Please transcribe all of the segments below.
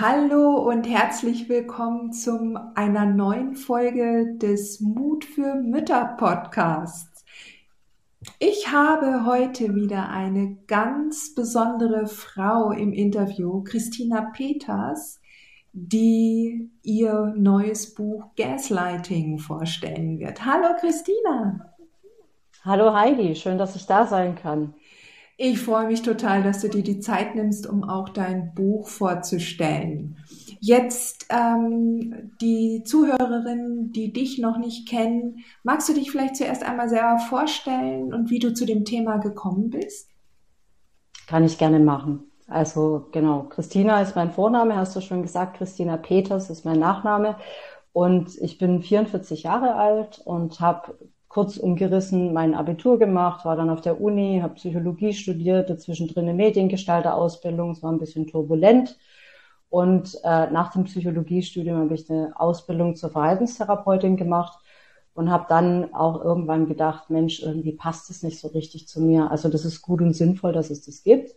Hallo und herzlich willkommen zu einer neuen Folge des Mut für Mütter Podcasts. Ich habe heute wieder eine ganz besondere Frau im Interview, Christina Peters, die ihr neues Buch Gaslighting vorstellen wird. Hallo Christina. Hallo Heidi, schön, dass ich da sein kann. Ich freue mich total, dass du dir die Zeit nimmst, um auch dein Buch vorzustellen. Jetzt ähm, die Zuhörerinnen, die dich noch nicht kennen, magst du dich vielleicht zuerst einmal selber vorstellen und wie du zu dem Thema gekommen bist? Kann ich gerne machen. Also genau, Christina ist mein Vorname, hast du schon gesagt. Christina Peters ist mein Nachname. Und ich bin 44 Jahre alt und habe kurz umgerissen mein Abitur gemacht, war dann auf der Uni, habe Psychologie studiert, dazwischen drin eine Mediengestalter-Ausbildung, es war ein bisschen turbulent. Und äh, nach dem Psychologiestudium habe ich eine Ausbildung zur Verhaltenstherapeutin gemacht und habe dann auch irgendwann gedacht, Mensch, irgendwie passt es nicht so richtig zu mir. Also das ist gut und sinnvoll, dass es das gibt.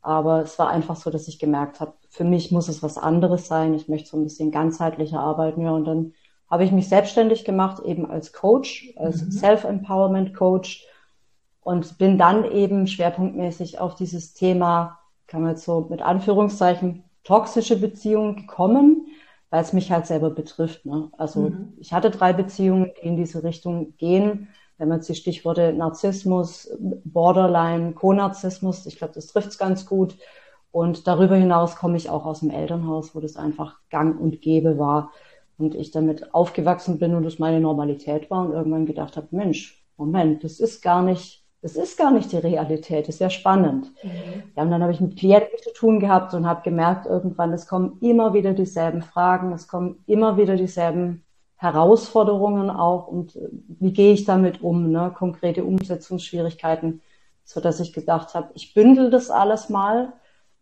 Aber es war einfach so, dass ich gemerkt habe, für mich muss es was anderes sein. Ich möchte so ein bisschen ganzheitlicher arbeiten. Ja, und dann habe ich mich selbstständig gemacht, eben als Coach, als mhm. Self-Empowerment-Coach und bin dann eben schwerpunktmäßig auf dieses Thema, kann man jetzt so mit Anführungszeichen, toxische Beziehungen gekommen, weil es mich halt selber betrifft. Ne? Also mhm. ich hatte drei Beziehungen, die in diese Richtung gehen. Wenn man jetzt die Stichworte Narzissmus, Borderline, Co-Narzissmus, ich glaube, das trifft es ganz gut. Und darüber hinaus komme ich auch aus dem Elternhaus, wo das einfach gang und gäbe war und ich damit aufgewachsen bin und es meine Normalität war und irgendwann gedacht habe, Mensch, Moment, das ist gar nicht, das ist gar nicht die Realität, das ist ja spannend. Mhm. Ja, und dann habe ich mit Klienten zu tun gehabt und habe gemerkt, irgendwann, es kommen immer wieder dieselben Fragen, es kommen immer wieder dieselben Herausforderungen auch und äh, wie gehe ich damit um, ne? konkrete Umsetzungsschwierigkeiten, so dass ich gedacht habe, ich bündel das alles mal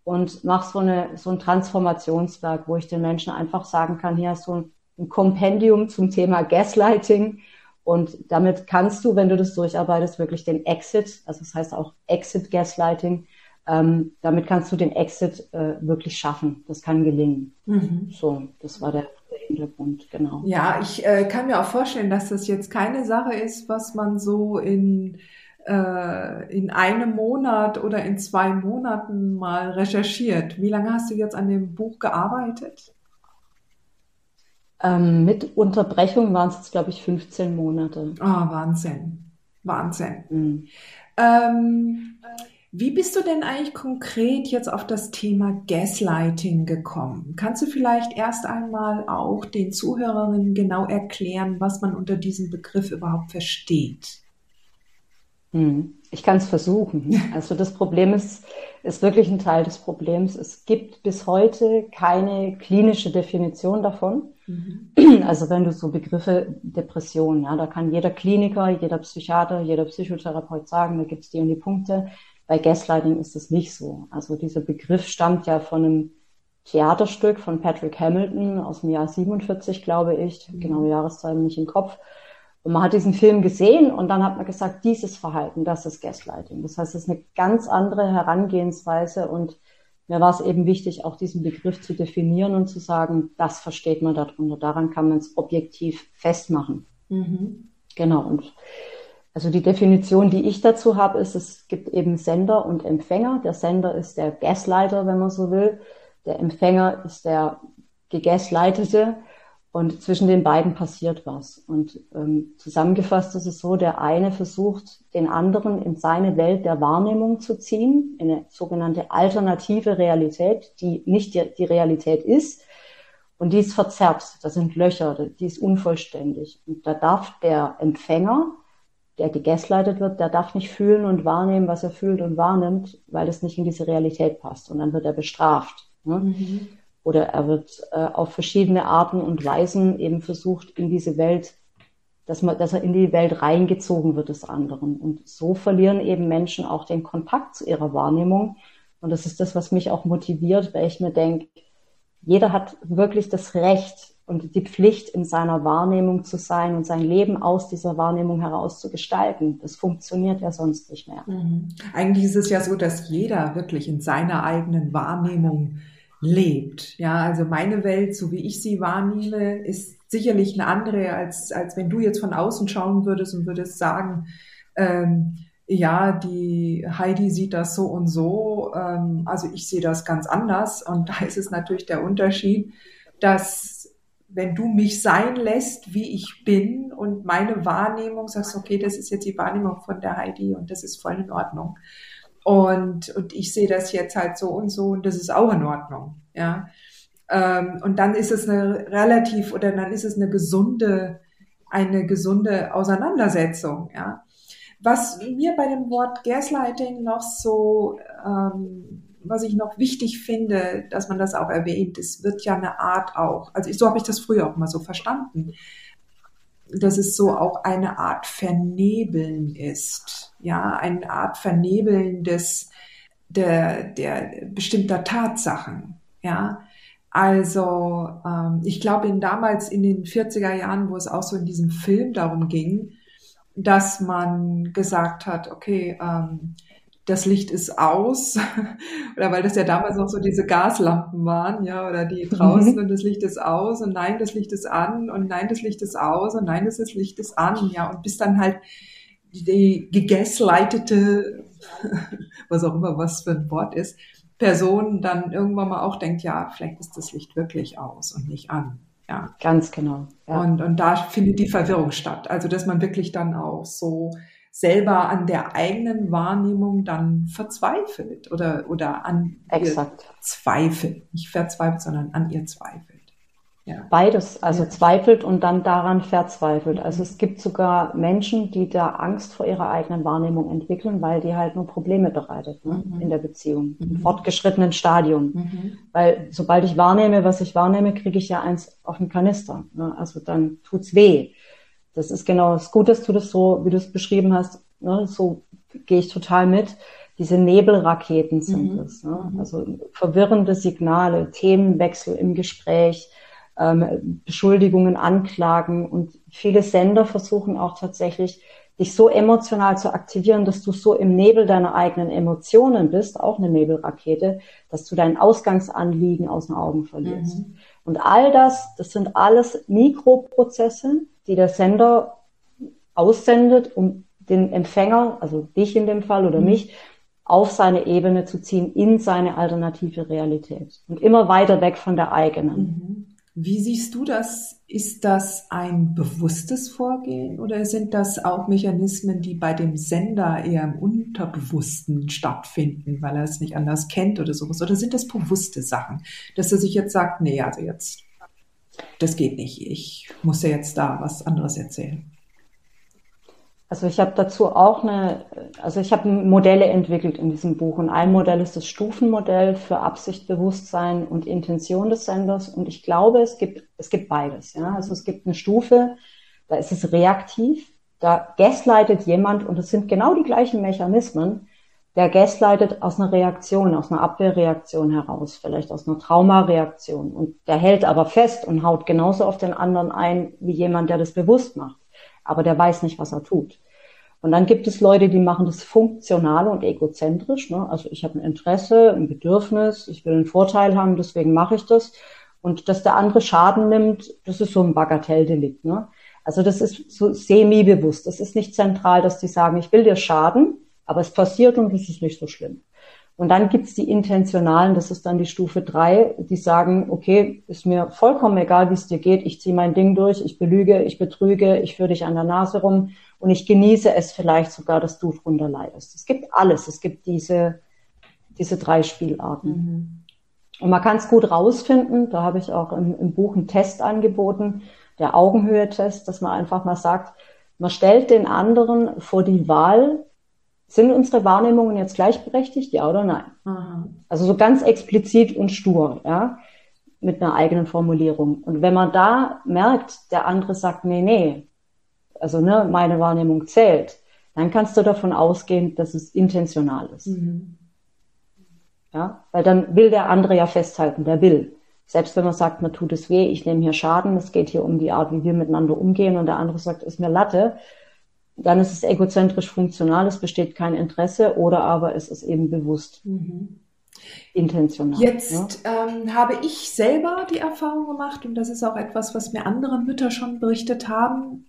und mache so, eine, so ein Transformationswerk, wo ich den Menschen einfach sagen kann, hier ist so ein ein Kompendium zum Thema Gaslighting. Und damit kannst du, wenn du das durcharbeitest, wirklich den Exit, also das heißt auch Exit Gaslighting, ähm, damit kannst du den Exit äh, wirklich schaffen. Das kann gelingen. Mhm. So, das war der, Hintergrund, genau. Ja, ich äh, kann mir auch vorstellen, dass das jetzt keine Sache ist, was man so in äh, in einem Monat oder in zwei Monaten mal recherchiert. Wie lange hast du jetzt an dem Buch gearbeitet? Ähm, mit Unterbrechung waren es jetzt, glaube ich, 15 Monate. Ah, oh, Wahnsinn. Wahnsinn. Mhm. Ähm, wie bist du denn eigentlich konkret jetzt auf das Thema Gaslighting gekommen? Kannst du vielleicht erst einmal auch den Zuhörerinnen genau erklären, was man unter diesem Begriff überhaupt versteht? Hm. Ich kann es versuchen. Also das Problem ist, ist wirklich ein Teil des Problems. Es gibt bis heute keine klinische Definition davon. Mhm. Also wenn du so Begriffe Depression, ja, da kann jeder Kliniker, jeder Psychiater, jeder Psychotherapeut sagen, da gibt es die und die Punkte. Bei Gaslighting ist es nicht so. Also dieser Begriff stammt ja von einem Theaterstück von Patrick Hamilton aus dem Jahr 47, glaube ich. Mhm. Genaue Jahreszeit nicht im Kopf. Und man hat diesen Film gesehen und dann hat man gesagt, dieses Verhalten, das ist Gaslighting. Das heißt, es ist eine ganz andere Herangehensweise und mir war es eben wichtig, auch diesen Begriff zu definieren und zu sagen, das versteht man darunter. Daran kann man es objektiv festmachen. Mhm. Genau. Und also die Definition, die ich dazu habe, ist, es gibt eben Sender und Empfänger. Der Sender ist der Gaslighter, wenn man so will. Der Empfänger ist der Gegaslightete. Und zwischen den beiden passiert was. Und ähm, zusammengefasst ist es so, der eine versucht, den anderen in seine Welt der Wahrnehmung zu ziehen, in eine sogenannte alternative Realität, die nicht die, die Realität ist. Und die ist verzerrt, da sind Löcher, die ist unvollständig. Und da darf der Empfänger, der gegaslightet wird, der darf nicht fühlen und wahrnehmen, was er fühlt und wahrnimmt, weil es nicht in diese Realität passt. Und dann wird er bestraft. Ne? Mhm oder er wird äh, auf verschiedene Arten und Weisen eben versucht, in diese Welt, dass, man, dass er in die Welt reingezogen wird des anderen. Und so verlieren eben Menschen auch den Kontakt zu ihrer Wahrnehmung. Und das ist das, was mich auch motiviert, weil ich mir denke, jeder hat wirklich das Recht und die Pflicht, in seiner Wahrnehmung zu sein und sein Leben aus dieser Wahrnehmung heraus zu gestalten. Das funktioniert ja sonst nicht mehr. Mhm. Eigentlich ist es ja so, dass jeder wirklich in seiner eigenen Wahrnehmung lebt. Ja, also meine Welt, so wie ich sie wahrnehme, ist sicherlich eine andere, als, als wenn du jetzt von außen schauen würdest und würdest sagen, ähm, ja, die Heidi sieht das so und so, ähm, also ich sehe das ganz anders. Und da ist es natürlich der Unterschied, dass wenn du mich sein lässt, wie ich bin und meine Wahrnehmung sagst, okay, das ist jetzt die Wahrnehmung von der Heidi und das ist voll in Ordnung. Und, und ich sehe das jetzt halt so und so und das ist auch in Ordnung. Ja. Ähm, und dann ist es eine relativ oder dann ist es eine gesunde, eine gesunde Auseinandersetzung. Ja. Was mir bei dem Wort Gaslighting noch so, ähm, was ich noch wichtig finde, dass man das auch erwähnt, es wird ja eine Art auch, also so habe ich das früher auch mal so verstanden, dass es so auch eine Art Vernebeln ist ja, eine Art Vernebeln des, der, der bestimmter Tatsachen, ja. Also ähm, ich glaube, in damals in den 40er Jahren, wo es auch so in diesem Film darum ging, dass man gesagt hat, okay, ähm, das Licht ist aus, oder weil das ja damals noch so diese Gaslampen waren, ja, oder die draußen mhm. und das Licht ist aus und nein, das Licht ist an und nein, das Licht ist aus und nein, das Licht ist an, ja, und bis dann halt die gegaslightete, was auch immer was für ein Wort ist, Person dann irgendwann mal auch denkt, ja, vielleicht ist das Licht wirklich aus und nicht an. Ja. Ganz genau. Ja. Und, und da findet die Verwirrung statt. Also, dass man wirklich dann auch so selber an der eigenen Wahrnehmung dann verzweifelt oder, oder an Exakt. ihr zweifelt. Nicht verzweifelt, sondern an ihr zweifelt. Ja. Beides, also ja. zweifelt und dann daran verzweifelt. Also es gibt sogar Menschen, die da Angst vor ihrer eigenen Wahrnehmung entwickeln, weil die halt nur Probleme bereitet ne, mhm. in der Beziehung, mhm. im fortgeschrittenen Stadium. Mhm. Weil sobald ich wahrnehme, was ich wahrnehme, kriege ich ja eins auf den Kanister. Ne? Also dann tut's weh. Das ist genau das Gute, dass du das so, wie du es beschrieben hast, ne? so gehe ich total mit. Diese Nebelraketen sind mhm. es. Ne? Mhm. Also verwirrende Signale, Themenwechsel im Gespräch, ähm, Beschuldigungen, Anklagen und viele Sender versuchen auch tatsächlich, dich so emotional zu aktivieren, dass du so im Nebel deiner eigenen Emotionen bist, auch eine Nebelrakete, dass du dein Ausgangsanliegen aus den Augen verlierst. Mhm. Und all das, das sind alles Mikroprozesse, die der Sender aussendet, um den Empfänger, also dich in dem Fall oder mhm. mich, auf seine Ebene zu ziehen, in seine alternative Realität und immer weiter weg von der eigenen. Mhm. Wie siehst du das? Ist das ein bewusstes Vorgehen oder sind das auch Mechanismen, die bei dem Sender eher im Unterbewussten stattfinden, weil er es nicht anders kennt oder sowas? Oder sind das bewusste Sachen, dass er sich jetzt sagt, nee, also jetzt, das geht nicht, ich muss ja jetzt da was anderes erzählen? Also ich habe dazu auch eine, also ich habe Modelle entwickelt in diesem Buch und ein Modell ist das Stufenmodell für Absicht, Bewusstsein und Intention des Senders und ich glaube, es gibt, es gibt beides. Ja? Also es gibt eine Stufe, da ist es reaktiv, da gaslightet jemand und es sind genau die gleichen Mechanismen, der gaslightet aus einer Reaktion, aus einer Abwehrreaktion heraus, vielleicht aus einer Traumareaktion und der hält aber fest und haut genauso auf den anderen ein wie jemand, der das bewusst macht aber der weiß nicht, was er tut. Und dann gibt es Leute, die machen das funktional und egozentrisch. Ne? Also ich habe ein Interesse, ein Bedürfnis, ich will einen Vorteil haben, deswegen mache ich das. Und dass der andere Schaden nimmt, das ist so ein Bagatelldelikt. Ne? Also das ist so semi-bewusst. Das ist nicht zentral, dass die sagen, ich will dir schaden, aber es passiert und es ist nicht so schlimm. Und dann gibt's die Intentionalen, das ist dann die Stufe drei, die sagen, okay, ist mir vollkommen egal, wie es dir geht, ich ziehe mein Ding durch, ich belüge, ich betrüge, ich führe dich an der Nase rum und ich genieße es vielleicht sogar, dass du drunter leidest. Es gibt alles, es gibt diese, diese drei Spielarten. Mhm. Und man kann es gut rausfinden, da habe ich auch im, im Buch einen Test angeboten, der Augenhöhe-Test, dass man einfach mal sagt, man stellt den anderen vor die Wahl, sind unsere Wahrnehmungen jetzt gleichberechtigt, ja oder nein? Aha. Also so ganz explizit und stur, ja, mit einer eigenen Formulierung. Und wenn man da merkt, der andere sagt, nee, nee, also ne, meine Wahrnehmung zählt, dann kannst du davon ausgehen, dass es intentional ist. Mhm. Ja, weil dann will der andere ja festhalten, der will. Selbst wenn man sagt, man tut es weh, ich nehme hier Schaden, es geht hier um die Art, wie wir miteinander umgehen und der andere sagt, ist mir Latte, dann ist es egozentrisch funktional, es besteht kein Interesse oder aber es ist eben bewusst. Mhm. Intentional. Jetzt ja? ähm, habe ich selber die Erfahrung gemacht, und das ist auch etwas, was mir andere Mütter schon berichtet haben,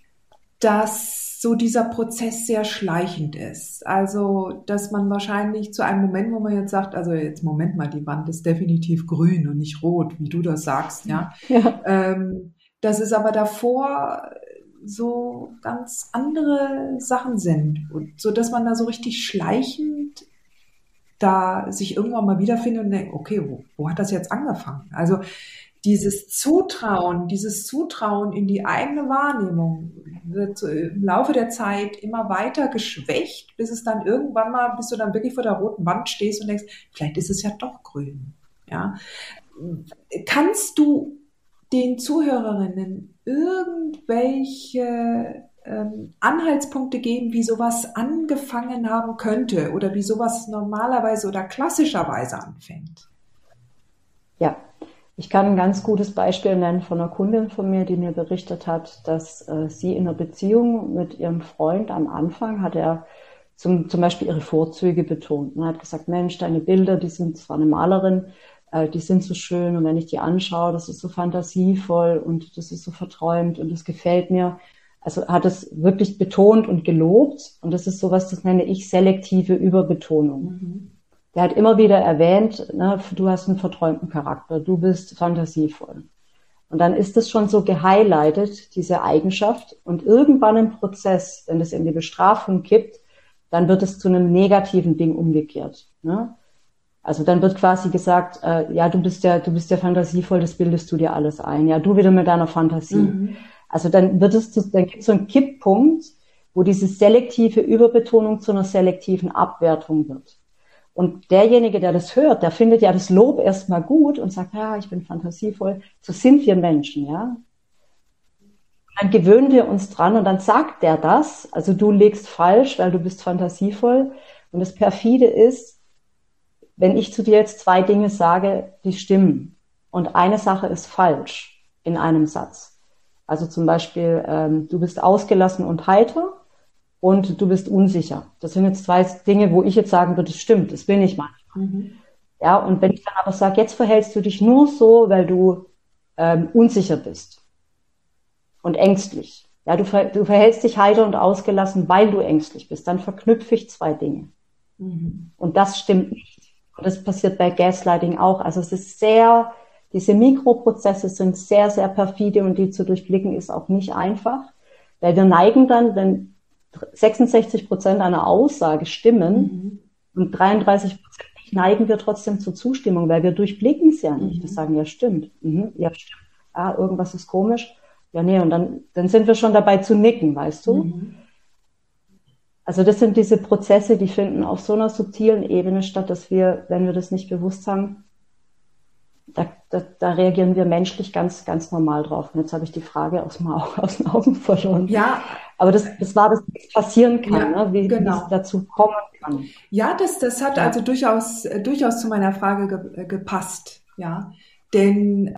dass so dieser Prozess sehr schleichend ist. Also, dass man wahrscheinlich zu einem Moment, wo man jetzt sagt, also jetzt Moment mal, die Wand ist definitiv grün und nicht rot, wie du das sagst, ja. ja. Ähm, dass es aber davor so ganz andere Sachen sind und so, dass man da so richtig schleichend da sich irgendwann mal wiederfindet und denkt, okay, wo, wo hat das jetzt angefangen? Also dieses Zutrauen, dieses Zutrauen in die eigene Wahrnehmung wird im Laufe der Zeit immer weiter geschwächt, bis es dann irgendwann mal, bis du dann wirklich vor der roten Wand stehst und denkst, vielleicht ist es ja doch grün. Ja. Kannst du den Zuhörerinnen irgendwelche ähm, Anhaltspunkte geben, wie sowas angefangen haben könnte oder wie sowas normalerweise oder klassischerweise anfängt? Ja, ich kann ein ganz gutes Beispiel nennen von einer Kundin von mir, die mir berichtet hat, dass äh, sie in einer Beziehung mit ihrem Freund am Anfang hat er zum, zum Beispiel ihre Vorzüge betont. Er hat gesagt, Mensch, deine Bilder, die sind zwar eine Malerin, äh, die sind so schön und wenn ich die anschaue, das ist so fantasievoll und das ist so verträumt und das gefällt mir. Also hat es wirklich betont und gelobt und das ist sowas, das nenne ich selektive Überbetonung. Mhm. Der hat immer wieder erwähnt, ne, du hast einen verträumten Charakter, du bist fantasievoll. Und dann ist es schon so gehighlightet, diese Eigenschaft. Und irgendwann im Prozess, wenn es in die Bestrafung kippt, dann wird es zu einem negativen Ding umgekehrt. Ne? Also dann wird quasi gesagt, äh, ja, du bist ja, du bist ja fantasievoll, das bildest du dir alles ein. Ja, du wieder mit deiner Fantasie. Mhm. Also dann wird es, zu, dann gibt es so einen Kipppunkt, wo diese selektive Überbetonung zu einer selektiven Abwertung wird. Und derjenige, der das hört, der findet ja das Lob erstmal gut und sagt, ja, ich bin fantasievoll. So sind wir Menschen, ja. Dann gewöhnen wir uns dran und dann sagt der das. Also du legst falsch, weil du bist fantasievoll. Und das perfide ist, wenn ich zu dir jetzt zwei Dinge sage, die stimmen und eine Sache ist falsch in einem Satz. Also zum Beispiel, ähm, du bist ausgelassen und heiter und du bist unsicher. Das sind jetzt zwei Dinge, wo ich jetzt sagen würde, das stimmt, das bin ich manchmal. Mhm. Ja, und wenn ich dann aber sage, jetzt verhältst du dich nur so, weil du ähm, unsicher bist und ängstlich. Ja, du, du verhältst dich heiter und ausgelassen, weil du ängstlich bist. Dann verknüpfe ich zwei Dinge. Mhm. Und das stimmt nicht. Und das passiert bei Gaslighting auch. Also es ist sehr, diese Mikroprozesse sind sehr, sehr perfide und die zu durchblicken ist auch nicht einfach. Weil wir neigen dann, wenn 66 Prozent einer Aussage stimmen mhm. und 33 Prozent neigen wir trotzdem zur Zustimmung, weil wir durchblicken es ja nicht. Mhm. Wir sagen, ja, stimmt. Mhm, ja, stimmt. Ah, irgendwas ist komisch. Ja, nee, und dann, dann sind wir schon dabei zu nicken, weißt du? Mhm. Also das sind diese Prozesse, die finden auf so einer subtilen Ebene statt, dass wir, wenn wir das nicht bewusst haben, da, da, da reagieren wir menschlich ganz, ganz normal drauf. Und jetzt habe ich die Frage aus, dem, aus den Augen verloren. Ja. Aber das, das war, dass es passieren kann, ja, ne? wie, genau. es dazu kommen kann. Ja, das, das hat ja. also durchaus, durchaus zu meiner Frage ge, gepasst. Ja, denn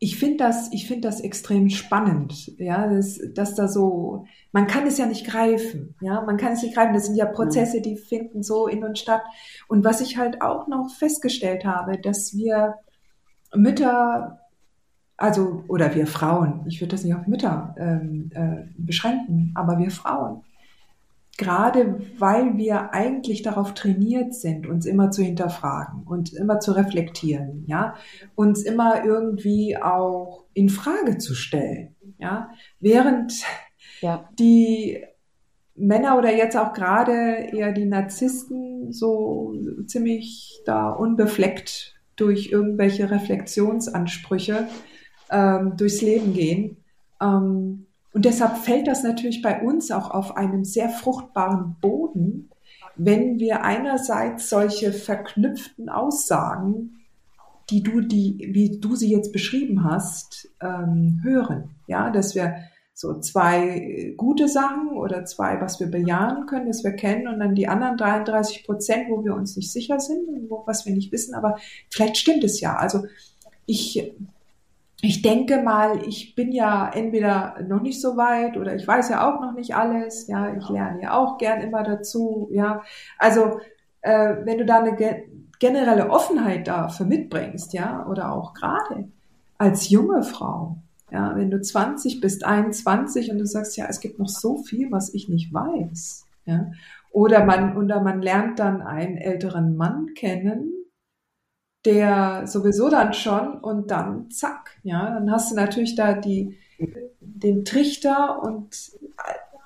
ich finde das, ich finde das extrem spannend, ja, dass, dass da so, man kann es ja nicht greifen, ja, man kann es nicht greifen. Das sind ja Prozesse, die finden so in uns statt. Und was ich halt auch noch festgestellt habe, dass wir Mütter, also, oder wir Frauen, ich würde das nicht auf Mütter ähm, äh, beschränken, aber wir Frauen, gerade weil wir eigentlich darauf trainiert sind, uns immer zu hinterfragen und immer zu reflektieren, ja, uns immer irgendwie auch in Frage zu stellen, ja, während ja. die Männer oder jetzt auch gerade eher die Narzissten so ziemlich da unbefleckt durch irgendwelche Reflexionsansprüche ähm, durchs Leben gehen. Ähm, und deshalb fällt das natürlich bei uns auch auf einem sehr fruchtbaren Boden, wenn wir einerseits solche verknüpften Aussagen, die du, die, wie du sie jetzt beschrieben hast, ähm, hören. Ja, dass wir so zwei gute Sachen oder zwei, was wir bejahen können, das wir kennen und dann die anderen 33 Prozent, wo wir uns nicht sicher sind und wo, was wir nicht wissen, aber vielleicht stimmt es ja. Also ich ich denke mal, ich bin ja entweder noch nicht so weit oder ich weiß ja auch noch nicht alles. Ja, ich lerne ja auch gern immer dazu. Ja, also äh, wenn du da eine ge generelle Offenheit dafür mitbringst, ja, oder auch gerade als junge Frau, ja, wenn du 20 bist, 21 und du sagst, ja, es gibt noch so viel, was ich nicht weiß, ja, oder man, oder man lernt dann einen älteren Mann kennen, der sowieso dann schon und dann zack, ja, dann hast du natürlich da die, den Trichter und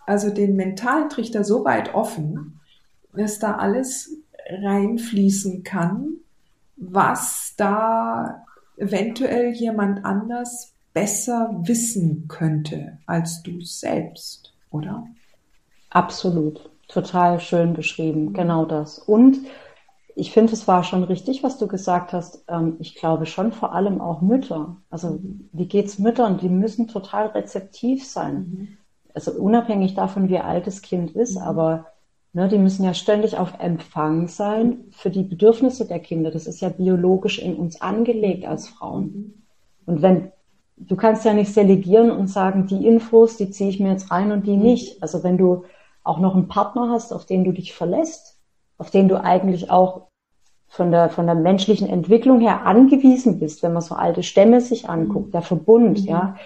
also den mentalen Trichter so weit offen, dass da alles reinfließen kann, was da eventuell jemand anders besser wissen könnte als du selbst, oder? Absolut. Total schön beschrieben. Genau das. Und ich finde, es war schon richtig, was du gesagt hast. Ähm, ich glaube schon vor allem auch Mütter. Also wie geht's Müttern? Die müssen total rezeptiv sein. Mhm. Also unabhängig davon, wie alt das Kind ist, mhm. aber ne, die müssen ja ständig auf Empfang sein für die Bedürfnisse der Kinder. Das ist ja biologisch in uns angelegt als Frauen. Mhm. Und wenn du kannst ja nicht delegieren und sagen, die Infos, die ziehe ich mir jetzt rein und die mhm. nicht. Also wenn du auch noch einen Partner hast, auf den du dich verlässt, auf den du eigentlich auch von der, von der menschlichen Entwicklung her angewiesen bist, wenn man so alte Stämme sich anguckt, der Verbund, mhm. ja,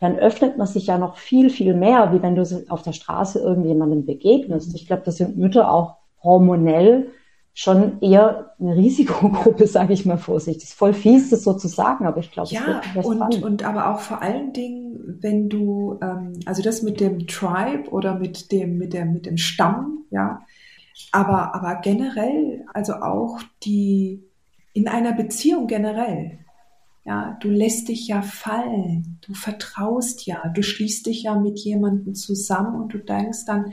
dann öffnet man sich ja noch viel, viel mehr, wie wenn du auf der Straße irgendjemandem begegnest. Ich glaube, das sind Mütter auch hormonell schon eher eine Risikogruppe, sage ich mal vorsichtig. Das ist voll fies, das so zu sagen, aber ich glaube, ja, und, und aber auch vor allen Dingen, wenn du, ähm, also das mit dem Tribe oder mit dem, mit der, mit dem Stamm, ja, aber, aber generell, also auch die, in einer Beziehung generell, ja, du lässt dich ja fallen, du vertraust ja, du schließt dich ja mit jemandem zusammen und du denkst dann,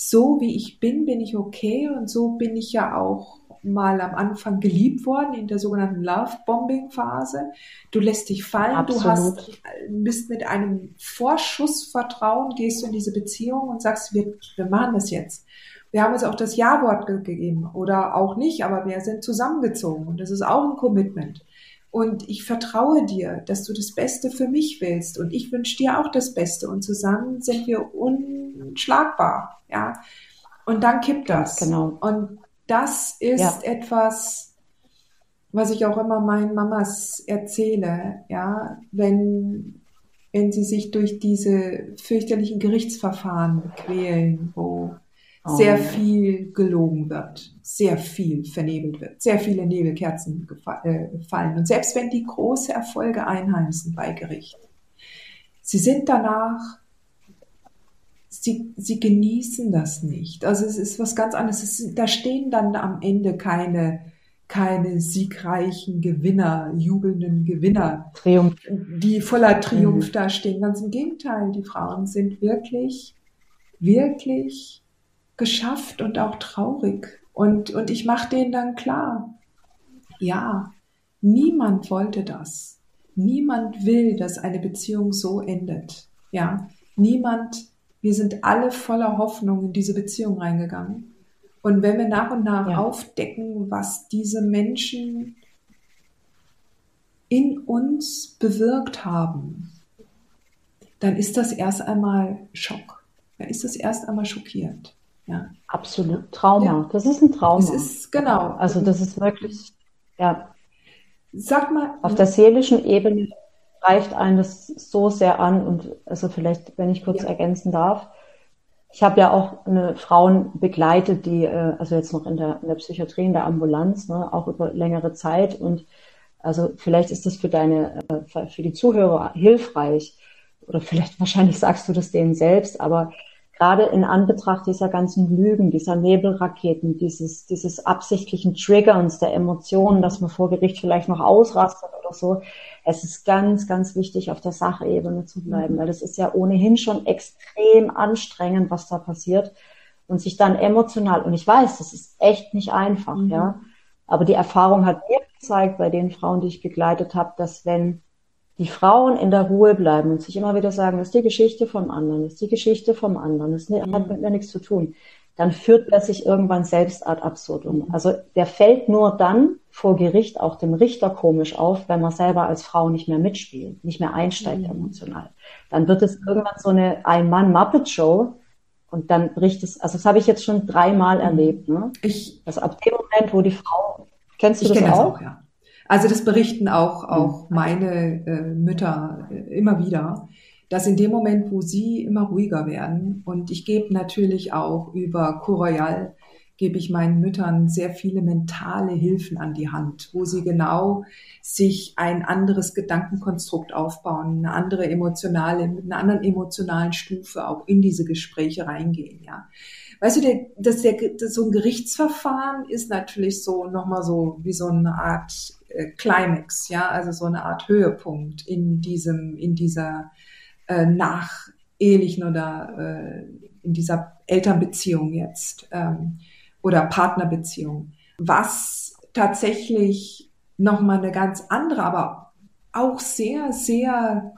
so wie ich bin, bin ich okay und so bin ich ja auch mal am Anfang geliebt worden in der sogenannten Love-Bombing-Phase. Du lässt dich fallen, Absolut. du hast, bist mit einem Vorschussvertrauen, gehst du in diese Beziehung und sagst, wir, wir machen das jetzt. Wir haben uns auch das Ja-Wort gegeben oder auch nicht, aber wir sind zusammengezogen und das ist auch ein Commitment. Und ich vertraue dir, dass du das Beste für mich willst und ich wünsche dir auch das Beste und zusammen sind wir unschlagbar, ja. Und dann kippt das. Genau. Und das ist ja. etwas, was ich auch immer meinen Mamas erzähle, ja, wenn, wenn sie sich durch diese fürchterlichen Gerichtsverfahren quälen, wo. Sehr viel gelogen wird, sehr viel vernebelt wird, sehr viele Nebelkerzen äh, fallen. Und selbst wenn die große Erfolge einheimsen bei Gericht, sie sind danach, sie, sie genießen das nicht. Also es ist was ganz anderes. Ist, da stehen dann am Ende keine, keine siegreichen Gewinner, jubelnden Gewinner, Triumph. die voller Triumph mhm. da stehen. Ganz im Gegenteil, die Frauen sind wirklich, wirklich geschafft und auch traurig. Und, und ich mache denen dann klar, ja, niemand wollte das. Niemand will, dass eine Beziehung so endet. Ja, niemand, wir sind alle voller Hoffnung in diese Beziehung reingegangen. Und wenn wir nach und nach ja. aufdecken, was diese Menschen in uns bewirkt haben, dann ist das erst einmal Schock. Dann ist das erst einmal schockiert. Ja. Absolut. Trauma. Ja. Das ist ein Trauma. Das ist, genau. Also das ist wirklich, ja. Sag mal. Auf der seelischen Ebene greift einen das so sehr an und also vielleicht, wenn ich kurz ja. ergänzen darf, ich habe ja auch eine Frauen begleitet, die, äh, also jetzt noch in der, in der Psychiatrie, in der Ambulanz, ne, auch über längere Zeit. Und also vielleicht ist das für deine, äh, für die Zuhörer hilfreich. Oder vielleicht wahrscheinlich sagst du das denen selbst, aber gerade in Anbetracht dieser ganzen Lügen, dieser Nebelraketen, dieses, dieses absichtlichen Triggerns der Emotionen, dass man vor Gericht vielleicht noch ausrastet oder so. Es ist ganz, ganz wichtig, auf der Sachebene zu bleiben, weil das ist ja ohnehin schon extrem anstrengend, was da passiert. Und sich dann emotional, und ich weiß, das ist echt nicht einfach, mhm. ja. Aber die Erfahrung hat mir gezeigt, bei den Frauen, die ich begleitet habe, dass wenn die Frauen in der Ruhe bleiben und sich immer wieder sagen, das ist die Geschichte vom anderen, das ist die Geschichte vom anderen, das hat mhm. mit mir nichts zu tun, dann führt er sich irgendwann selbst ad absurdum. Also der fällt nur dann vor Gericht auch dem Richter komisch auf, wenn man selber als Frau nicht mehr mitspielt, nicht mehr einsteigt mhm. emotional. Dann wird es irgendwann so eine Ein-Mann-Muppet-Show und dann bricht es, also das habe ich jetzt schon dreimal mhm. erlebt. Ne? Ich, also ab dem Moment, wo die Frau, kennst du das auch? Das auch ja. Also das berichten auch, auch meine äh, Mütter äh, immer wieder, dass in dem Moment, wo sie immer ruhiger werden, und ich gebe natürlich auch über Coroyal, gebe ich meinen Müttern sehr viele mentale Hilfen an die Hand, wo sie genau sich ein anderes Gedankenkonstrukt aufbauen, eine andere emotionale, mit einer anderen emotionalen Stufe auch in diese Gespräche reingehen, ja. Weißt du, der, dass der, dass so ein Gerichtsverfahren ist natürlich so nochmal so wie so eine Art äh, Climax, ja, also so eine Art Höhepunkt in diesem, in dieser äh, nachehelichen oder äh, in dieser Elternbeziehung jetzt ähm, oder Partnerbeziehung. Was tatsächlich nochmal eine ganz andere, aber auch sehr, sehr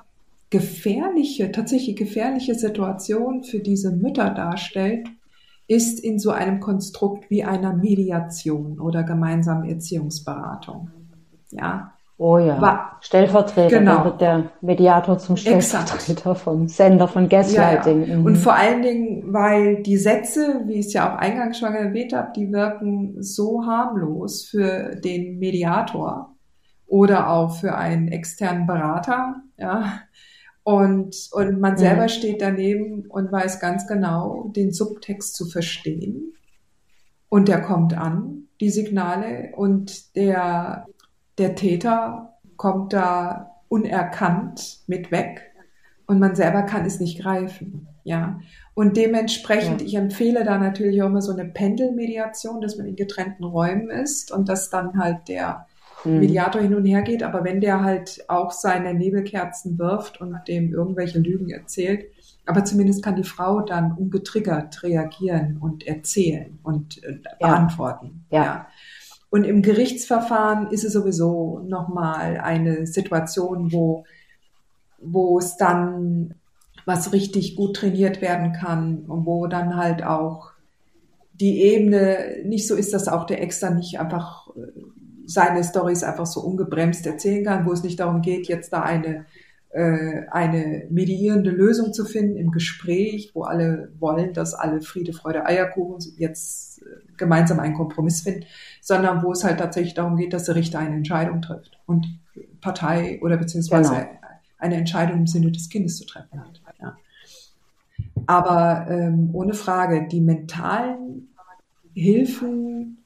gefährliche, tatsächlich gefährliche Situation für diese Mütter darstellt, ist in so einem Konstrukt wie einer Mediation oder gemeinsamen Erziehungsberatung. Ja. Oh ja. War, Stellvertreter, genau. wird der Mediator zum Stellvertreter Exakt. vom Sender von Gaslighting. Ja, ja. Und mhm. vor allen Dingen, weil die Sätze, wie ich es ja auch eingangs schon erwähnt habe, die wirken so harmlos für den Mediator oder auch für einen externen Berater, ja. Und, und man selber mhm. steht daneben und weiß ganz genau, den Subtext zu verstehen. Und der kommt an, die Signale, und der der Täter kommt da unerkannt mit weg und man selber kann es nicht greifen. Ja. Und dementsprechend, ja. ich empfehle da natürlich auch immer so eine Pendelmediation, dass man in getrennten Räumen ist und dass dann halt der hm. Mediator hin und her geht. Aber wenn der halt auch seine Nebelkerzen wirft und dem irgendwelche Lügen erzählt, aber zumindest kann die Frau dann ungetriggert reagieren und erzählen und äh, beantworten. Ja. ja. Und im Gerichtsverfahren ist es sowieso nochmal eine Situation, wo, wo es dann was richtig gut trainiert werden kann und wo dann halt auch die Ebene nicht so ist, dass auch der Ex dann nicht einfach äh, seine Stories einfach so ungebremst erzählen kann, wo es nicht darum geht, jetzt da eine eine mediierende Lösung zu finden im Gespräch, wo alle wollen, dass alle Friede, Freude, Eierkuchen jetzt äh, gemeinsam einen Kompromiss finden, sondern wo es halt tatsächlich darum geht, dass der Richter eine Entscheidung trifft und Partei oder beziehungsweise genau. eine Entscheidung im Sinne des Kindes zu treffen hat. Ja. Aber ähm, ohne Frage, die mentalen Hilfen,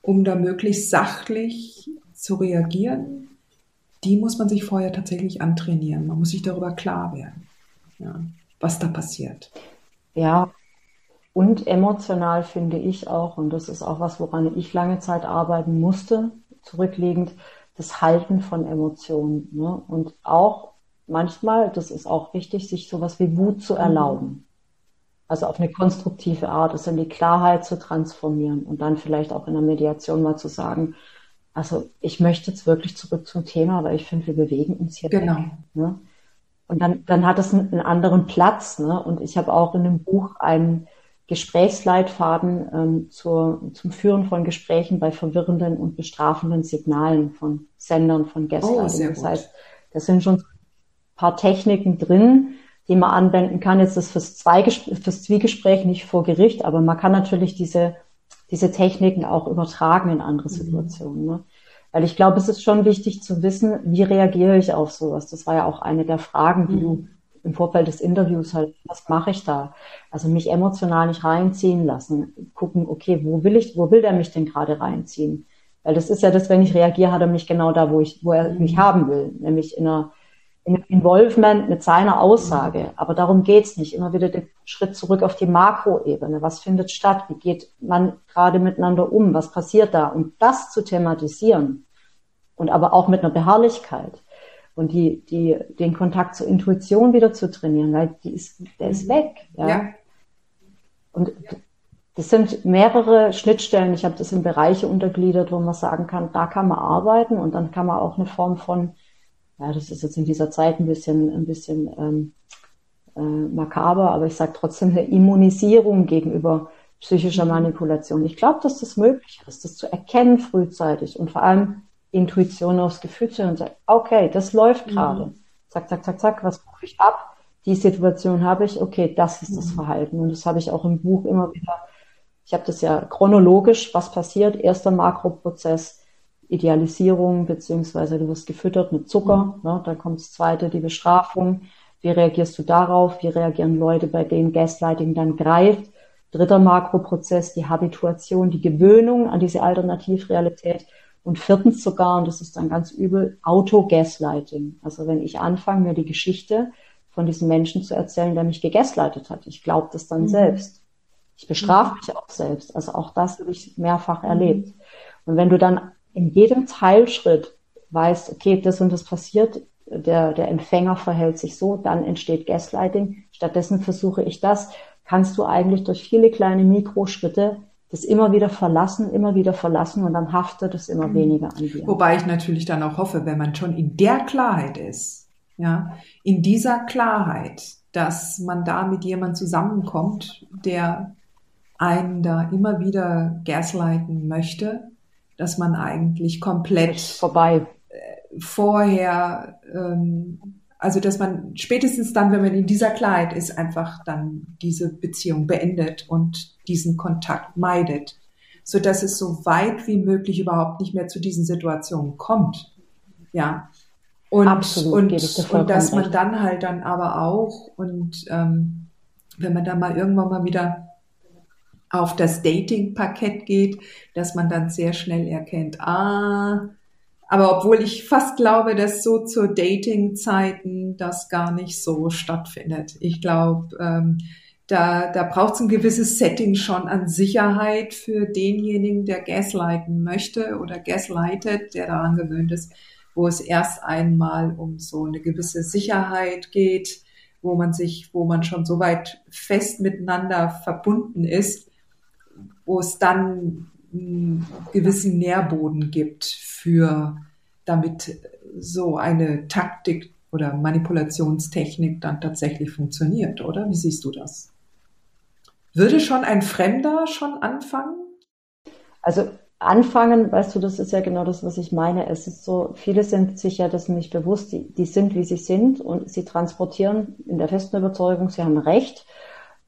um da möglichst sachlich zu reagieren, die muss man sich vorher tatsächlich antrainieren. Man muss sich darüber klar werden, ja, was da passiert. Ja, und emotional finde ich auch, und das ist auch was, woran ich lange Zeit arbeiten musste, zurückliegend, das Halten von Emotionen. Ne? Und auch manchmal, das ist auch wichtig, sich sowas wie Wut zu erlauben. Also auf eine konstruktive Art, es in die Klarheit zu transformieren und dann vielleicht auch in der Mediation mal zu sagen, also ich möchte jetzt wirklich zurück zum Thema, weil ich finde, wir bewegen uns hier. Genau. Weg, ne? Und dann, dann hat es einen, einen anderen Platz. Ne? Und ich habe auch in dem Buch einen Gesprächsleitfaden ähm, zur, zum Führen von Gesprächen bei verwirrenden und bestrafenden Signalen von Sendern von Gästen. Oh, das heißt, da sind schon ein paar Techniken drin, die man anwenden kann. Jetzt ist fürs, Zweigespräch, fürs Zwiegespräch nicht vor Gericht, aber man kann natürlich diese diese Techniken auch übertragen in andere mhm. Situationen. Ne? Weil ich glaube, es ist schon wichtig zu wissen, wie reagiere ich auf sowas. Das war ja auch eine der Fragen, die mhm. du im Vorfeld des Interviews halt, was mache ich da? Also mich emotional nicht reinziehen lassen, gucken, okay, wo will ich, wo will der mich denn gerade reinziehen? Weil das ist ja das, wenn ich reagiere, hat er mich genau da, wo ich, wo er mich mhm. haben will, nämlich in einer in einem Involvement mit seiner Aussage. Aber darum geht's nicht. Immer wieder den Schritt zurück auf die Makroebene. Was findet statt? Wie geht man gerade miteinander um? Was passiert da? Und das zu thematisieren und aber auch mit einer Beharrlichkeit und die, die, den Kontakt zur Intuition wieder zu trainieren, weil die ist, der ist weg. Ja. ja. Und das sind mehrere Schnittstellen. Ich habe das in Bereiche untergliedert, wo man sagen kann, da kann man arbeiten und dann kann man auch eine Form von, ja, das ist jetzt in dieser Zeit ein bisschen, ein bisschen ähm, äh, makaber, aber ich sage trotzdem eine Immunisierung gegenüber psychischer Manipulation. Ich glaube, dass das möglich ist, das zu erkennen frühzeitig und vor allem Intuition aufs Gefühl zu hören und sagen, okay, das läuft gerade. Mhm. Zack, zack, zack, zack, was rufe ich ab? Die Situation habe ich, okay, das ist das mhm. Verhalten. Und das habe ich auch im Buch immer wieder ich habe das ja chronologisch, was passiert. Erster Makroprozess, Idealisierung, beziehungsweise du wirst gefüttert mit Zucker. Mhm. Ne? Dann kommt das zweite, die Bestrafung. Wie reagierst du darauf? Wie reagieren Leute, bei denen Gaslighting dann greift? Dritter Makroprozess, die Habituation, die Gewöhnung an diese Alternativrealität. Und viertens sogar, und das ist dann ganz übel, Auto-Gaslighting. Also wenn ich anfange, mir die Geschichte von diesem Menschen zu erzählen, der mich gegaslightet hat. Ich glaube das dann mhm. selbst. Ich bestrafe mhm. mich auch selbst. Also auch das habe ich mehrfach mhm. erlebt. Und wenn du dann in jedem Teilschritt weißt, okay, das und das passiert, der, der Empfänger verhält sich so, dann entsteht Gaslighting. Stattdessen versuche ich das, kannst du eigentlich durch viele kleine Mikroschritte das immer wieder verlassen, immer wieder verlassen und dann haftet es immer mhm. weniger an dir. Wobei ich natürlich dann auch hoffe, wenn man schon in der Klarheit ist, ja, in dieser Klarheit, dass man da mit jemandem zusammenkommt, der einen da immer wieder gaslighten möchte, dass man eigentlich komplett vorbei äh, vorher, ähm, also dass man spätestens dann, wenn man in dieser Klarheit ist, einfach dann diese Beziehung beendet und diesen Kontakt meidet, so dass es so weit wie möglich überhaupt nicht mehr zu diesen Situationen kommt. Ja. Und, Absolut, und, und dass man dann halt dann aber auch und ähm, wenn man dann mal irgendwann mal wieder auf das Dating-Parkett geht, dass man dann sehr schnell erkennt, ah, aber obwohl ich fast glaube, dass so zur Dating-Zeiten das gar nicht so stattfindet. Ich glaube, ähm, da, da braucht es ein gewisses Setting schon an Sicherheit für denjenigen, der gaslighten möchte oder gaslightet, der daran gewöhnt ist, wo es erst einmal um so eine gewisse Sicherheit geht, wo man sich, wo man schon so weit fest miteinander verbunden ist, wo es dann einen gewissen Nährboden gibt für, damit so eine Taktik oder Manipulationstechnik dann tatsächlich funktioniert, oder? Wie siehst du das? Würde schon ein Fremder schon anfangen? Also anfangen, weißt du, das ist ja genau das, was ich meine. Es ist so, viele sind sich ja das nicht bewusst, die, die sind, wie sie sind und sie transportieren in der festen Überzeugung, sie haben Recht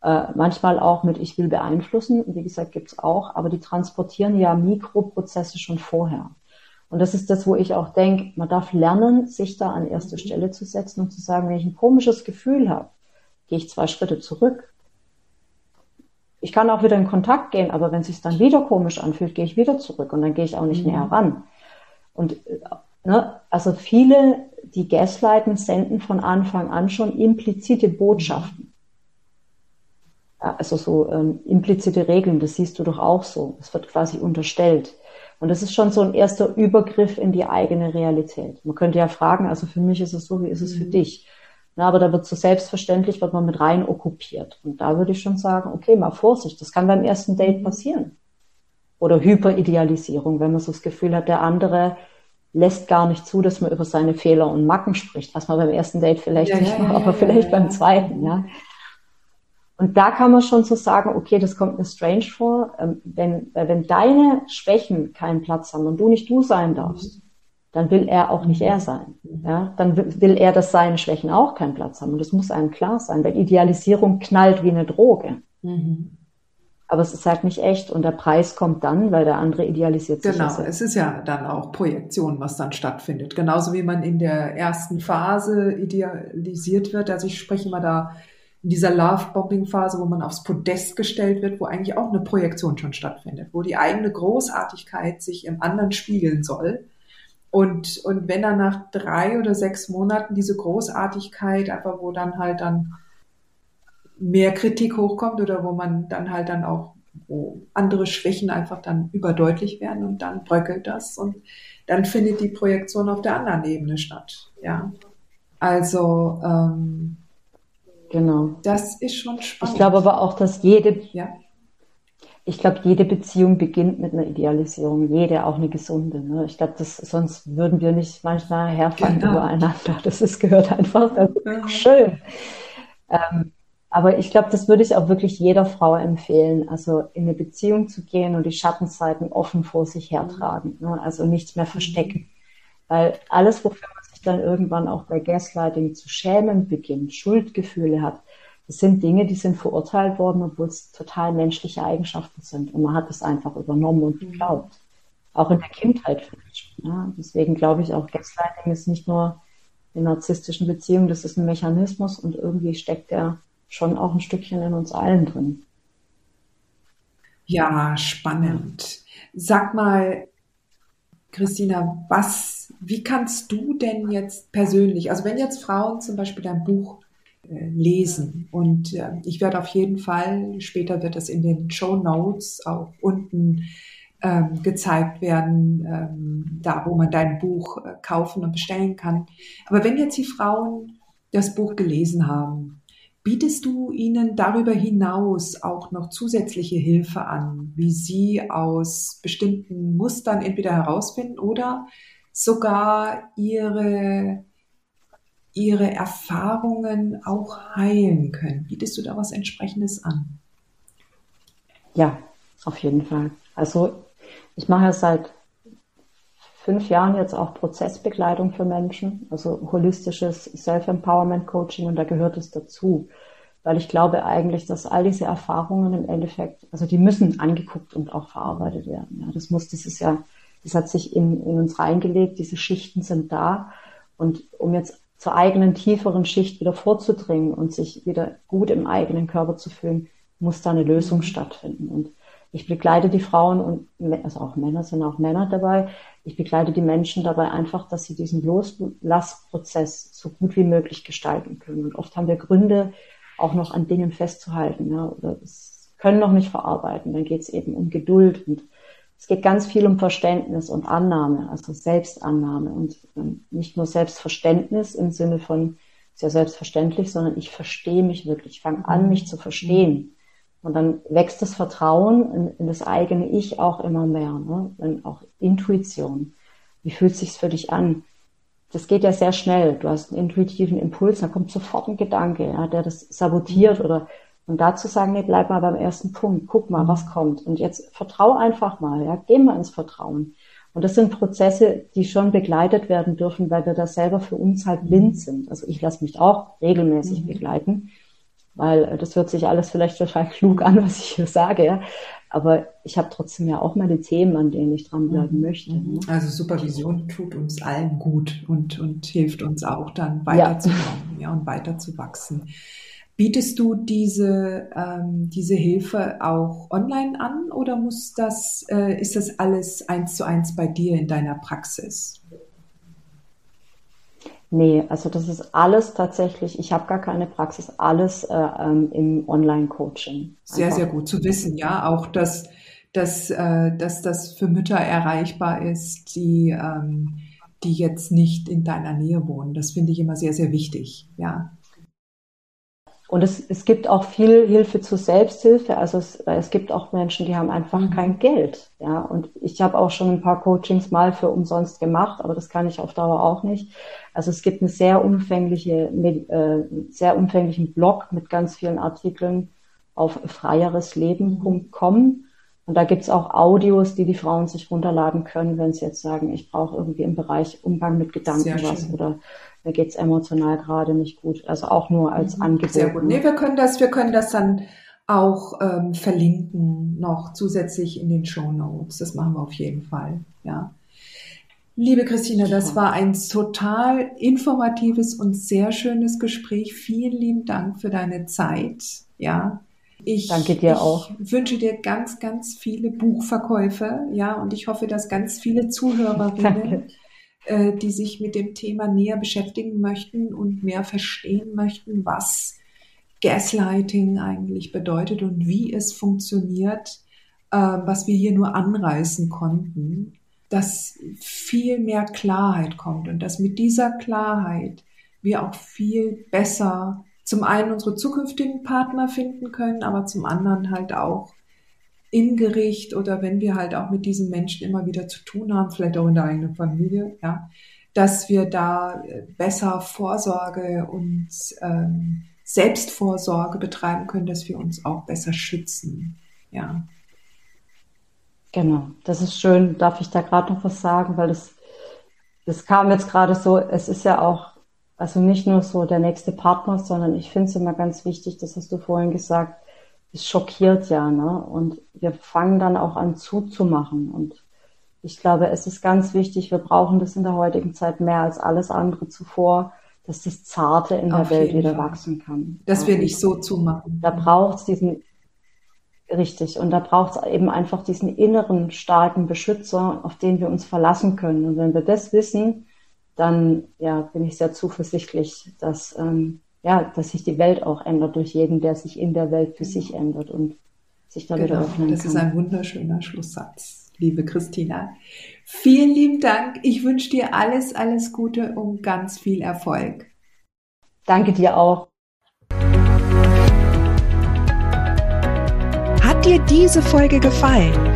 äh, manchmal auch mit Ich will beeinflussen, wie gesagt, gibt's auch, aber die transportieren ja Mikroprozesse schon vorher. Und das ist das, wo ich auch denke, man darf lernen, sich da an erste Stelle zu setzen und zu sagen, wenn ich ein komisches Gefühl habe, gehe ich zwei Schritte zurück. Ich kann auch wieder in Kontakt gehen, aber wenn es sich dann wieder komisch anfühlt, gehe ich wieder zurück und dann gehe ich auch nicht mhm. näher ran. Und äh, ne, also viele, die Gaslighten, senden von Anfang an schon implizite Botschaften also so ähm, implizite Regeln, das siehst du doch auch so. Das wird quasi unterstellt. Und das ist schon so ein erster Übergriff in die eigene Realität. Man könnte ja fragen, also für mich ist es so, wie ist es für mhm. dich? Na, aber da wird so selbstverständlich, wird man mit rein okkupiert. Und da würde ich schon sagen, okay, mal Vorsicht, das kann beim ersten Date passieren. Oder Hyperidealisierung, wenn man so das Gefühl hat, der andere lässt gar nicht zu, dass man über seine Fehler und Macken spricht, was man beim ersten Date vielleicht ja, nicht ja, macht, ja, aber vielleicht beim zweiten, ja. Und da kann man schon so sagen, okay, das kommt mir strange vor, ähm, wenn, wenn deine Schwächen keinen Platz haben und du nicht du sein darfst, dann will er auch nicht er sein. Ja, dann will er, dass seine Schwächen auch keinen Platz haben. Und das muss einem klar sein, weil Idealisierung knallt wie eine Droge. Mhm. aber es ist halt nicht echt und der Preis kommt dann, weil der andere idealisiert sich. Genau, es ist ja dann auch Projektion, was dann stattfindet. Genauso wie man in der ersten Phase idealisiert wird. Also ich spreche immer da in dieser Love-Bombing-Phase, wo man aufs Podest gestellt wird, wo eigentlich auch eine Projektion schon stattfindet, wo die eigene Großartigkeit sich im anderen spiegeln soll. Und, und wenn dann nach drei oder sechs Monaten diese Großartigkeit einfach, wo dann halt dann mehr Kritik hochkommt oder wo man dann halt dann auch, wo andere Schwächen einfach dann überdeutlich werden und dann bröckelt das und dann findet die Projektion auf der anderen Ebene statt. Ja. Also ähm, genau. Das ist schon spannend. Ich glaube aber auch, dass jede, ja. ich glaube, jede Beziehung beginnt mit einer Idealisierung, jede, auch eine gesunde. Ne? Ich glaube, das, sonst würden wir nicht manchmal herfallen genau. übereinander. Das ist, gehört einfach, ist ja. schön. Ähm, aber ich glaube, das würde ich auch wirklich jeder Frau empfehlen, also in eine Beziehung zu gehen und die Schattenzeiten offen vor sich hertragen, ne? also nichts mehr verstecken. Weil alles, wofür dann irgendwann auch bei Gaslighting zu schämen beginnt, Schuldgefühle hat, das sind Dinge, die sind verurteilt worden, obwohl es total menschliche Eigenschaften sind. Und man hat es einfach übernommen und geglaubt. Auch in der Kindheit vielleicht. Ja? Deswegen glaube ich auch, Gaslighting ist nicht nur in narzisstischen Beziehungen, das ist ein Mechanismus und irgendwie steckt der schon auch ein Stückchen in uns allen drin. Ja, spannend. Sag mal, Christina, was, wie kannst du denn jetzt persönlich, also wenn jetzt Frauen zum Beispiel dein Buch äh, lesen und äh, ich werde auf jeden Fall, später wird das in den Show Notes auch unten ähm, gezeigt werden, ähm, da wo man dein Buch äh, kaufen und bestellen kann. Aber wenn jetzt die Frauen das Buch gelesen haben Bietest du ihnen darüber hinaus auch noch zusätzliche Hilfe an, wie sie aus bestimmten Mustern entweder herausfinden oder sogar ihre, ihre Erfahrungen auch heilen können? Bietest du da was entsprechendes an? Ja, auf jeden Fall. Also ich mache seit fünf Jahren jetzt auch Prozessbegleitung für Menschen, also holistisches Self-Empowerment-Coaching und da gehört es dazu. Weil ich glaube eigentlich, dass all diese Erfahrungen im Endeffekt, also die müssen angeguckt und auch verarbeitet werden. Ja, das muss, das ist ja, das hat sich in, in uns reingelegt, diese Schichten sind da. Und um jetzt zur eigenen tieferen Schicht wieder vorzudringen und sich wieder gut im eigenen Körper zu fühlen, muss da eine Lösung stattfinden. Und ich begleite die Frauen und also auch Männer sind auch Männer dabei. Ich begleite die Menschen dabei einfach, dass sie diesen Loslassprozess so gut wie möglich gestalten können. Und oft haben wir Gründe, auch noch an Dingen festzuhalten ja, oder es können noch nicht verarbeiten. Dann geht es eben um Geduld und es geht ganz viel um Verständnis und Annahme, also Selbstannahme und nicht nur Selbstverständnis im Sinne von ja selbstverständlich, sondern ich verstehe mich wirklich, ich fange an, mich zu verstehen. Und dann wächst das Vertrauen in, in das eigene Ich auch immer mehr. Ne? Dann auch Intuition. Wie fühlt es sich für dich an? Das geht ja sehr schnell. Du hast einen intuitiven Impuls, dann kommt sofort ein Gedanke, ja, der das sabotiert oder und dazu sagen, nee, bleib mal beim ersten Punkt, guck mal, was kommt. Und jetzt vertrau einfach mal, ja, geh mal ins Vertrauen. Und das sind Prozesse, die schon begleitet werden dürfen, weil wir da selber für uns halt blind sind. Also ich lasse mich auch regelmäßig mhm. begleiten weil äh, das hört sich alles vielleicht total klug an, was ich hier sage, ja. Aber ich habe trotzdem ja auch meine Themen, an denen ich dranbleiben mhm. möchte. Ne? Mhm. Also Supervision tut uns allen gut und, und hilft uns auch dann weiterzukommen ja. ja, und weiterzuwachsen. Bietest du diese, ähm, diese Hilfe auch online an oder muss das, äh, ist das alles eins zu eins bei dir in deiner Praxis? Nee, also das ist alles tatsächlich, ich habe gar keine Praxis, alles äh, ähm, im Online-Coaching. Sehr, sehr gut zu wissen, ja, auch dass, dass, äh, dass das für Mütter erreichbar ist, die, ähm, die jetzt nicht in deiner Nähe wohnen. Das finde ich immer sehr, sehr wichtig, ja. Und es, es gibt auch viel Hilfe zur Selbsthilfe. Also es, es gibt auch Menschen, die haben einfach mhm. kein Geld. Ja, und ich habe auch schon ein paar Coachings mal für umsonst gemacht, aber das kann ich auf Dauer auch nicht. Also es gibt eine sehr umfängliche, äh, sehr umfänglichen Blog mit ganz vielen Artikeln auf freieresleben.com. Und da gibt's auch Audios, die die Frauen sich runterladen können, wenn sie jetzt sagen, ich brauche irgendwie im Bereich Umgang mit Gedanken was oder mir geht's emotional gerade nicht gut. Also auch nur als mhm. Angebot. Sehr gut. Nee, wir können das, wir können das dann auch ähm, verlinken noch zusätzlich in den Show Notes. Das machen wir auf jeden Fall. Ja. Liebe Christina, das war ein total informatives und sehr schönes Gespräch. Vielen lieben Dank für deine Zeit. Ja. Ich, Danke dir ich auch. wünsche dir ganz, ganz viele Buchverkäufe. Ja, und ich hoffe, dass ganz viele Zuhörerinnen, äh, die sich mit dem Thema näher beschäftigen möchten und mehr verstehen möchten, was Gaslighting eigentlich bedeutet und wie es funktioniert, äh, was wir hier nur anreißen konnten, dass viel mehr Klarheit kommt und dass mit dieser Klarheit wir auch viel besser zum einen unsere zukünftigen Partner finden können, aber zum anderen halt auch in Gericht oder wenn wir halt auch mit diesen Menschen immer wieder zu tun haben, vielleicht auch in der eigenen Familie, ja, dass wir da besser Vorsorge und ähm, Selbstvorsorge betreiben können, dass wir uns auch besser schützen. Ja. Genau, das ist schön. Darf ich da gerade noch was sagen? Weil das, das kam jetzt gerade so, es ist ja auch, also nicht nur so der nächste Partner, sondern ich finde es immer ganz wichtig, das hast du vorhin gesagt, es schockiert ja, ne? Und wir fangen dann auch an zuzumachen. Und ich glaube, es ist ganz wichtig, wir brauchen das in der heutigen Zeit mehr als alles andere zuvor, dass das Zarte in Auf der Welt wieder Fall. wachsen kann. Dass ja. wir nicht so zumachen. Da braucht es diesen, richtig, und da braucht es eben einfach diesen inneren starken Beschützer, auf den wir uns verlassen können. Und wenn wir das wissen, dann ja, bin ich sehr zuversichtlich, dass, ähm, ja, dass sich die Welt auch ändert durch jeden, der sich in der Welt für sich ändert und sich da genau, wieder öffnen das kann. Das ist ein wunderschöner Schlusssatz, liebe Christina. Vielen lieben Dank. Ich wünsche dir alles, alles Gute und ganz viel Erfolg. Danke dir auch. Hat dir diese Folge gefallen?